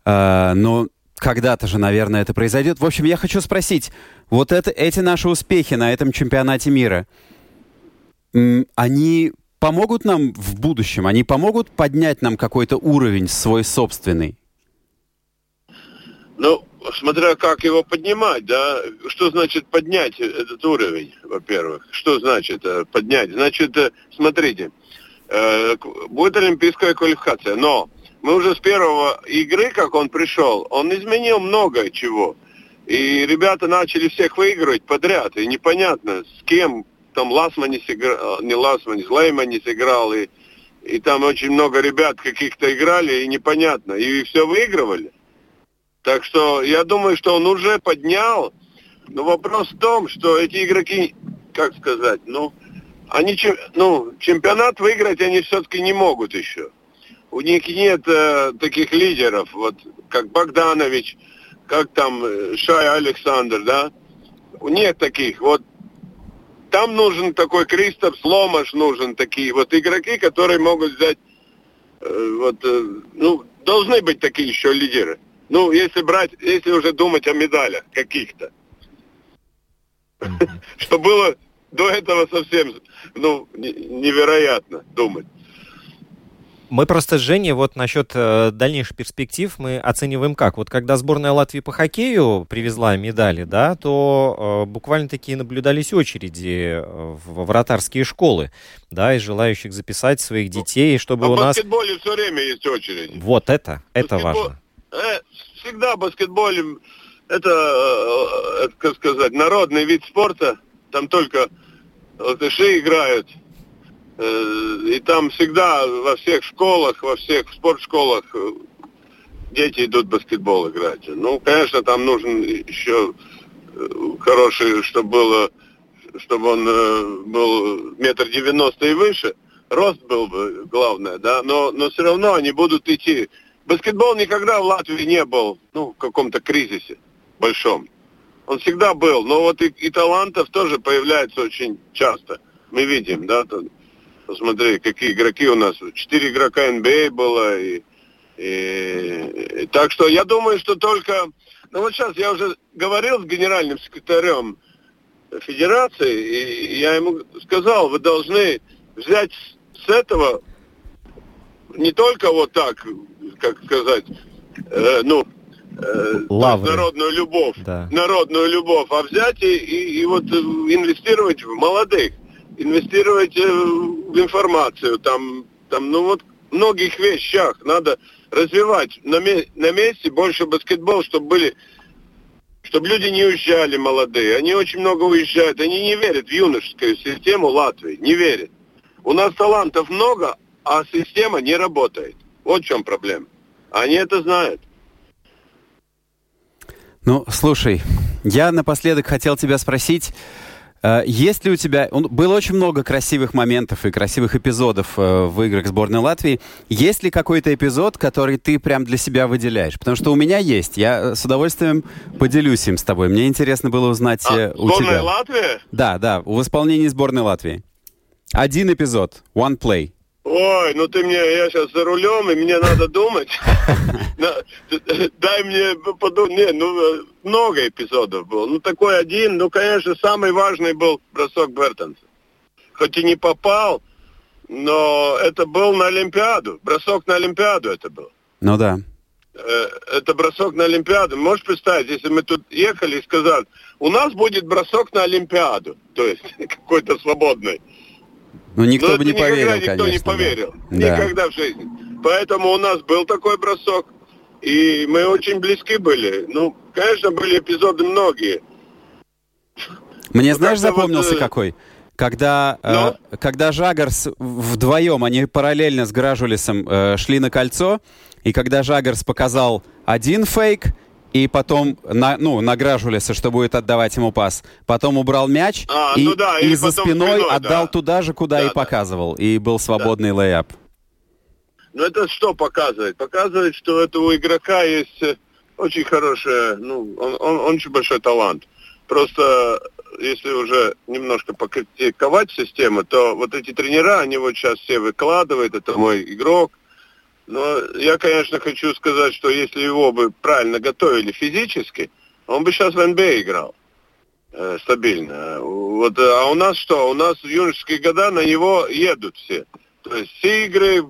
А, но когда-то же, наверное, это произойдет. В общем, я хочу спросить, вот это, эти наши успехи на этом чемпионате мира, они помогут нам в будущем? Они помогут поднять нам какой-то уровень свой собственный? Ну, смотря как его поднимать, да. Что значит поднять этот уровень, во-первых? Что значит э, поднять? Значит, э, смотрите, э, будет олимпийская квалификация, но мы уже с первого игры, как он пришел, он изменил много чего. И ребята начали всех выигрывать подряд, и непонятно, с кем там Ласманис играл, не Ласманис, Лейманис играл, и, и там очень много ребят каких-то играли, и непонятно, и все выигрывали. Так что я думаю, что он уже поднял. Но вопрос в том, что эти игроки, как сказать, ну, они ну, чемпионат выиграть они все-таки не могут еще. У них нет э, таких лидеров, вот как Богданович, как там э, Шай Александр, да? Нет таких. Вот там нужен такой Кристоф Сломаш нужен такие вот игроки, которые могут взять э, вот, э, ну, должны быть такие еще лидеры. Ну, если брать, если уже думать о медалях каких-то. Что было до этого совсем, ну, не- невероятно думать. Мы просто с Женей вот насчет э, дальнейших перспектив мы оцениваем как. Вот когда сборная Латвии по хоккею привезла медали, да, то э, буквально такие наблюдались очереди э, в вратарские школы, да, из желающих записать своих детей, чтобы А у в нас... баскетболе все время есть очередь. Вот это, это Баскетбол- важно. Э, всегда в баскетболе это, э, это, как сказать, народный вид спорта. Там только латыши играют. Э, И там всегда во всех школах, во всех спортшколах дети идут в баскетбол играть. Ну, конечно, там нужен еще хороший, чтобы было, чтобы он был метр девяносто и выше. Рост был бы главное, да, но, но все равно они будут идти. Баскетбол никогда в Латвии не был, ну, в каком-то кризисе большом. Он всегда был, но вот и, и талантов тоже появляется очень часто. Мы видим, да, тут, посмотри, какие игроки у нас. Четыре игрока НБА было, и, и- и так что я думаю, что только... Ну вот сейчас я уже говорил с генеральным секретарем федерации, и я ему сказал, вы должны взять с этого не только вот так, как сказать, э, ну, э, народную любовь, Да. народную любовь, а взять и, и- и вот инвестировать в молодых, инвестировать э, в информацию, там, там, ну вот многих вещах надо развивать на, ме- на месте больше баскетбол, чтобы были чтобы люди не уезжали молодые. Они очень много уезжают. Они не верят в юношескую систему Латвии. Не верят. У нас талантов много, а система не работает. Вот в чем проблема. Они это знают. Ну, слушай, я напоследок хотел тебя спросить, э, есть ли у тебя... Было очень много красивых моментов и красивых эпизодов э, в играх сборной Латвии. Есть ли какой-то эпизод, который ты прям для себя выделяешь? Потому что у меня есть. Я э, с удовольствием поделюсь им с тобой. Мне интересно было узнать э, А, у сборная тебя. Латвии? Да, да, в исполнении сборной Латвии. Один эпизод, one play. Ой, ну ты мне, я сейчас за рулем, и мне надо думать. Дай мне подумать. Не, ну, э, много эпизодов было. Ну, такой один. Ну, конечно, самый важный был бросок Бертонса. Хоть и не попал, но это был на Олимпиаду. Бросок на Олимпиаду это был. Ну да. э, это бросок на Олимпиаду. Можешь представить, если мы тут ехали и сказали, у нас будет бросок на Олимпиаду, то есть какой-то свободный. Ну, никто Но бы не поверил, никто конечно. не да. поверил. Да. Никогда в жизни. Поэтому у нас был такой бросок. И мы очень близки были. Ну, конечно, были эпизоды многие. Мне, Ну, знаешь, как-то вот, запомнился э, какой? Когда, э, когда Жагарс вдвоем, они параллельно с Гражулисом э, шли на кольцо, и когда Жагарс показал один фейк, и потом на, ну, на Гражулиса, что будет отдавать ему пас, потом убрал мяч, А, и, ну да, и и за спиной спиной, отдал да. туда же, куда Да, и да. показывал, и был свободный лейап. Ну, это что показывает? Показывает, что у этого игрока есть э, очень хорошая, ну, он, он, он очень большой талант. Просто если уже немножко покритиковать систему, то вот эти тренера, они вот сейчас все выкладывают, это мой игрок. Но я, конечно, хочу сказать, что если его бы правильно готовили физически, он бы сейчас в НБА играл э, стабильно. Вот, э, а у нас что? У нас в юношеские года на него едут все. То есть все игры,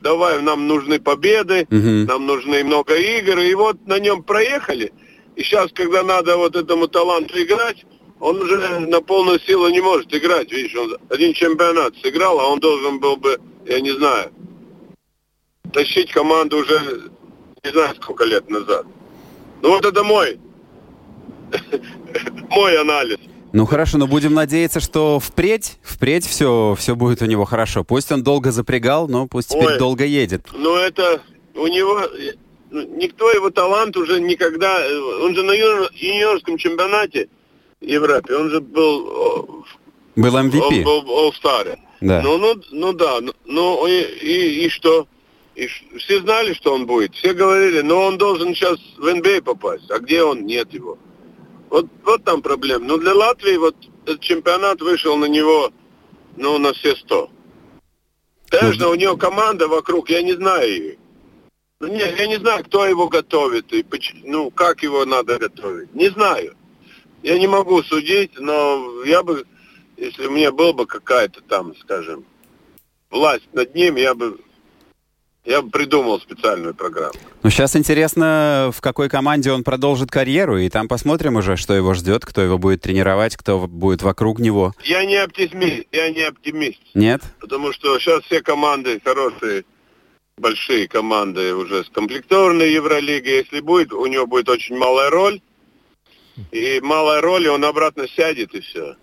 давай, нам нужны победы, Мгм. нам нужны много игр, и вот на нем проехали. И сейчас, когда надо вот этому таланту играть, он уже на полную силу не может играть. Видишь, он один чемпионат сыграл, а он должен был бы, я не знаю, тащить команду уже не знаю сколько лет назад. Ну вот это мой, мой анализ. Ну хорошо, но будем надеяться, что впредь, впредь все, все будет у него хорошо. Пусть он долго запрягал, но пусть теперь Ой. долго едет. Но это у него ну, никто его талант уже никогда. э, Он же на юниорском чемпионате Европе, он же был, Был он MVP. был All-Star. Да. Ну, ну, ну да, ну, ну и, и, и что? И все знали, что он будет. Все говорили, но он должен сейчас в НБА попасть. А где он? Нет его. Вот, вот там проблема. Ну, для Латвии вот этот чемпионат вышел на него, ну, на все сто. Конечно, у него команда вокруг, я не знаю ее. Ну, нет, я не знаю, кто его готовит и поч- ну, как его надо готовить. Не знаю. Я не могу судить, но я бы, если у меня была бы какая-то там, скажем, власть над ним, я бы, я бы придумал специальную программу. Ну, сейчас интересно, в какой команде он продолжит карьеру, и там посмотрим уже, что его ждет, кто его будет тренировать, кто будет вокруг него. Я не оптимист, я не оптимист, Нет? потому что сейчас все команды хорошие, большие команды уже скомплектованы в Евролиге. Если будет, у него будет очень малая роль, и малая роль, и он обратно сядет, и все.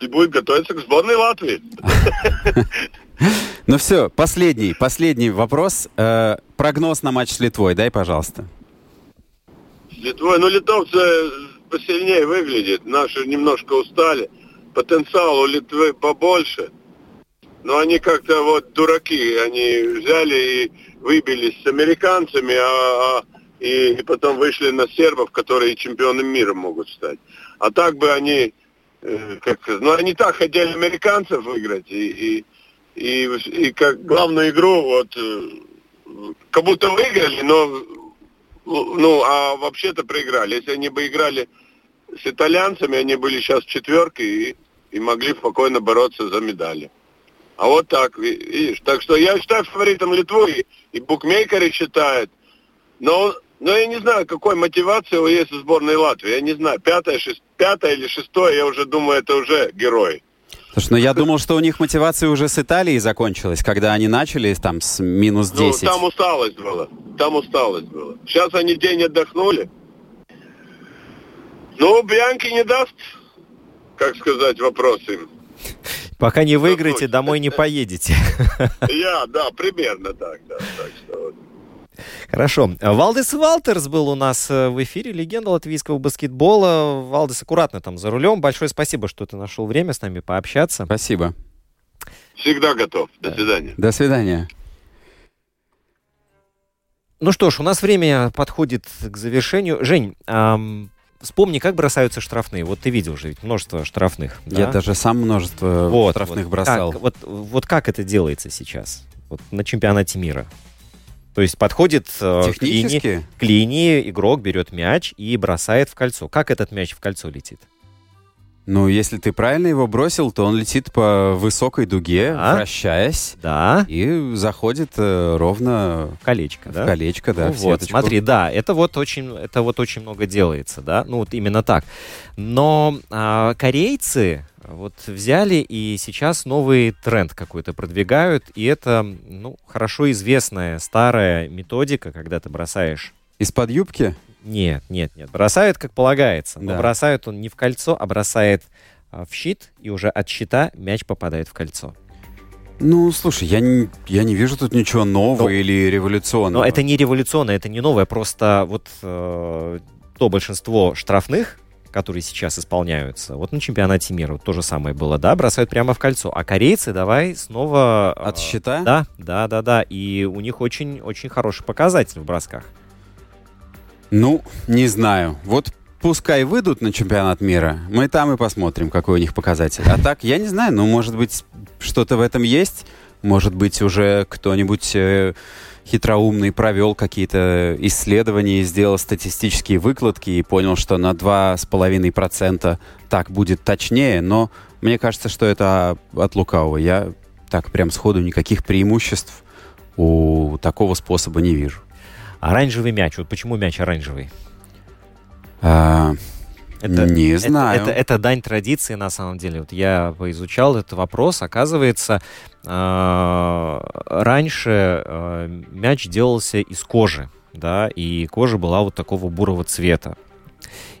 И будет готовиться к сборной Латвии. Ну все, последний, последний вопрос. Э, прогноз на матч с Литвой, дай, пожалуйста. Литвой, ну литовцы посильнее выглядят, наши немножко устали. Потенциал у Литвы побольше. Но они как-то вот дураки, они взяли и выбились с американцами, а, а- и, и потом вышли на сербов, которые чемпионом мира могут стать. А так бы они, э, как, ну они так хотели американцев выиграть, и, и, и, и как главную игру вот э, как будто выиграли, но ну, а вообще-то проиграли. Если они бы играли с итальянцами, они были сейчас в и, и могли спокойно бороться за медали. А вот так, ви- видишь. Так что я считаю фаворитом Литву, и, и букмекеры считают. Но, но я не знаю, какой мотивации у есть у сборной Латвии. Я не знаю, пятое, шест- пятое или шестое, я уже думаю, это уже герой. Слушай, ну я думал, что у них мотивация уже с Италией закончилась, когда они начали там с минус 10. Ну, там усталость была. Там усталость была. Сейчас они день отдохнули. Ну, Бьянки не даст, как сказать, вопрос им. Пока не выиграете, домой не поедете. Я, да, примерно так, да. Так что. Хорошо. Валдес Валтерс был у нас э, в эфире, легенда латвийского баскетбола. Валдес, аккуратно там за рулем. Большое спасибо, что ты нашел время с нами пообщаться. Спасибо. Всегда готов. До свидания. До свидания. Ну что ж, у нас время подходит к завершению. Жень, ам, вспомни, как бросаются штрафные. Вот ты видел же ведь множество штрафных. Я да? даже сам множество вот, штрафных вот бросал. Как, вот, вот как это делается сейчас? Вот на чемпионате мира. То есть подходит э, к линии, к линии, игрок берет мяч и бросает в кольцо. Как этот мяч в кольцо летит? Ну, если ты правильно его бросил, то он летит по высокой дуге, Да. вращаясь, Да, и заходит э, ровно колечко, в да? колечко, да, Ну в вот, смотри, да, это вот очень, это вот очень много делается, да, ну вот именно так. Но а, корейцы вот взяли и сейчас новый тренд какой-то продвигают, и это, ну, хорошо известная старая методика, когда ты бросаешь Из-под юбки? Нет, нет, нет. Бросают, как полагается. Но Да. бросают он не в кольцо, а бросает а, в щит, и уже от щита мяч попадает в кольцо. Ну, слушай, я не, я не вижу тут ничего нового Но- или революционного. Но это не революционно, это не новое, просто вот э, то большинство штрафных, которые сейчас исполняются, вот на чемпионате мира вот то же самое было, да, бросают прямо в кольцо. А корейцы давай снова... э, От щита? Да, да, да, да. И у них очень-очень хороший показатель в бросках. Ну, не знаю. Вот пускай выйдут на чемпионат мира, мы там и посмотрим, какой у них показатель. А так, я не знаю, ну, может быть, что-то в этом есть. Может быть, уже кто-нибудь э, хитроумный провел какие-то исследования и сделал статистические выкладки и понял, что на 2,5% так будет точнее, но мне кажется, что это от лукавого. Я так прям сходу никаких преимуществ у такого способа не вижу. Оранжевый мяч. Вот почему мяч оранжевый? А, Это, не это- знаю. Это, это дань традиции, на самом деле. Вот я поизучал этот вопрос. Оказывается, э, раньше э, мяч делался из кожи, да, и кожа была вот такого бурого цвета.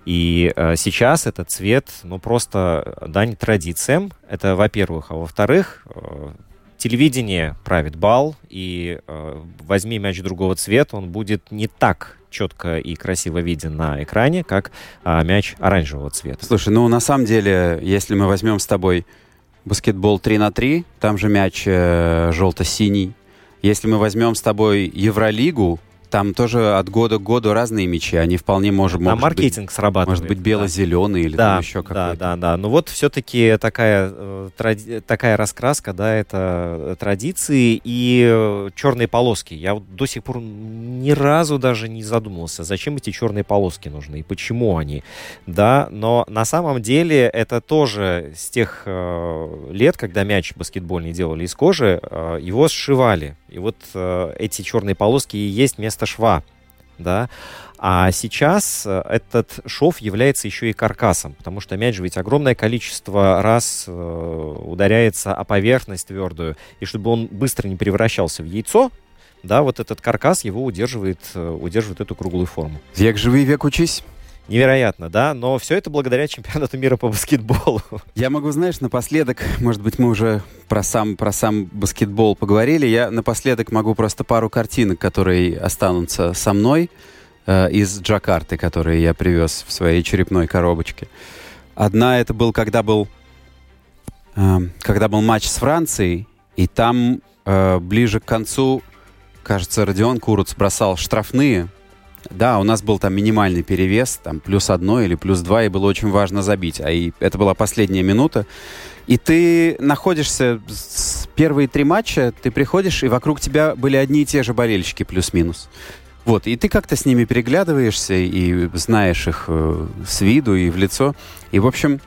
И э, сейчас этот цвет, ну, просто дань традициям. Это, во-первых. А во-вторых, э, телевидение правит бал, и э, возьми мяч другого цвета, он будет не так четко и красиво виден на экране, как а, мяч оранжевого цвета. Слушай, ну на самом деле, если мы возьмем с тобой баскетбол 3 на 3, там же мяч э, желто-синий. Если мы возьмем с тобой Евролигу, там тоже от года к году разные мячи. Они вполне может, а может быть, маркетинг срабатывает. может быть да. бело-зеленый или Да, там еще да, какой-то. да, да. Ну вот все-таки такая, э, тради- такая раскраска, да, это традиции и черные полоски. Я вот до сих пор ни разу даже не задумывался, зачем эти черные полоски нужны и почему они, да. Но на самом деле это тоже с тех э, лет, когда мяч баскетбольный делали из кожи, э, его сшивали. И вот э, эти черные полоски и есть место шва, да. А сейчас э, этот шов является еще и каркасом, потому что мяч ведь огромное количество раз э, ударяется о поверхность твердую, и чтобы он быстро не превращался в яйцо, да, вот этот каркас его удерживает, э, удерживает эту круглую форму. Век живи, век учись. Невероятно, да, но все это благодаря чемпионату мира по баскетболу. Я могу, знаешь, напоследок, может быть, мы уже про сам, про сам баскетбол поговорили, я напоследок могу просто пару картинок, которые останутся со мной э, из Джакарты, которые я привез в своей черепной коробочке. Одна это был, когда был, э, когда был матч с Францией, и там э, ближе к концу, кажется, Родион Куруц бросал штрафные, да, у нас был там минимальный перевес, там плюс одно или плюс два, и было очень важно забить. А и это была последняя минута. И ты находишься с первые три матча, ты приходишь, и вокруг тебя были одни и те же болельщики плюс-минус. Вот, и ты как-то с ними переглядываешься и знаешь их э, с виду и в лицо. И, в общем,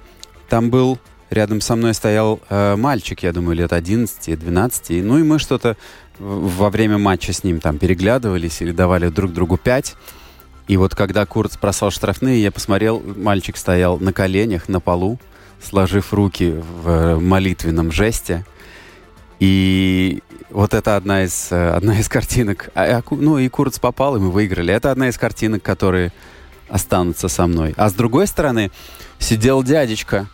там был, рядом со мной стоял э, мальчик, я думаю, лет 11-12. И, ну и мы что-то во время матча с ним там переглядывались или давали друг другу пять. И вот когда Курц бросал штрафные, я посмотрел, мальчик стоял на коленях, на полу, сложив руки в э, молитвенном жесте. И вот это одна из, э, одна из картинок. А, ну и Курц попал, и мы выиграли. Это одна из картинок, которые останутся со мной. А с другой стороны, сидел дядечка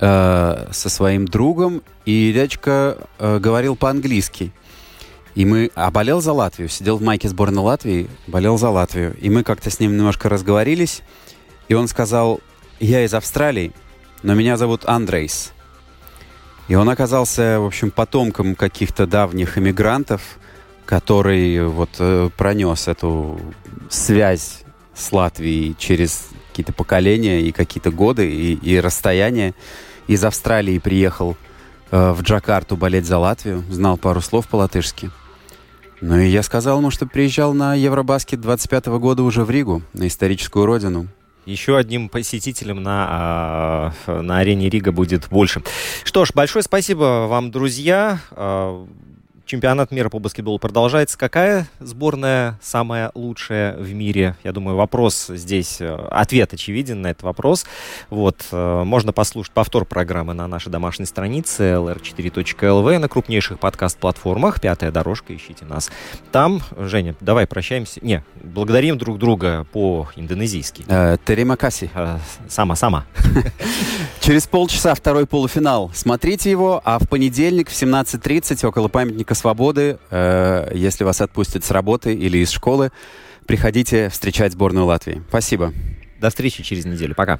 э, со своим другом, и дядечка э, говорил по-английски. И мы... А болел за Латвию, сидел в майке сборной Латвии, болел за Латвию. И мы как-то с ним немножко разговорились, и он сказал, я из Австралии, но меня зовут Андрейс. И он оказался, в общем, потомком каких-то давних иммигрантов, который вот э, пронес эту связь с Латвией через какие-то поколения и какие-то годы и, и расстояния. Из Австралии приехал э, в Джакарту болеть за Латвию, знал пару слов по-латышски. Ну и я сказал ему, что приезжал на Евробаскет 25 года уже в Ригу, на историческую родину. еще одним посетителем на, э, на арене Рига будет больше. Что ж, большое спасибо вам, друзья. Э, Чемпионат мира по баскетболу продолжается. Какая сборная самая лучшая в мире? Я думаю, вопрос здесь, э, ответ очевиден на этот вопрос. Вот, э, можно послушать повтор программы на нашей домашней странице lr4.lv на крупнейших подкаст-платформах. Пятая дорожка, ищите нас. Там, Женя, давай прощаемся. Не, благодарим друг друга по-индонезийски. Терема каси. Сама-сама. Через полчаса второй полуфинал. Смотрите его, а в понедельник в 17.30 около памятника свободы, э, если вас отпустят с работы или из школы, приходите встречать сборную Латвии. Спасибо. До встречи через неделю. Пока.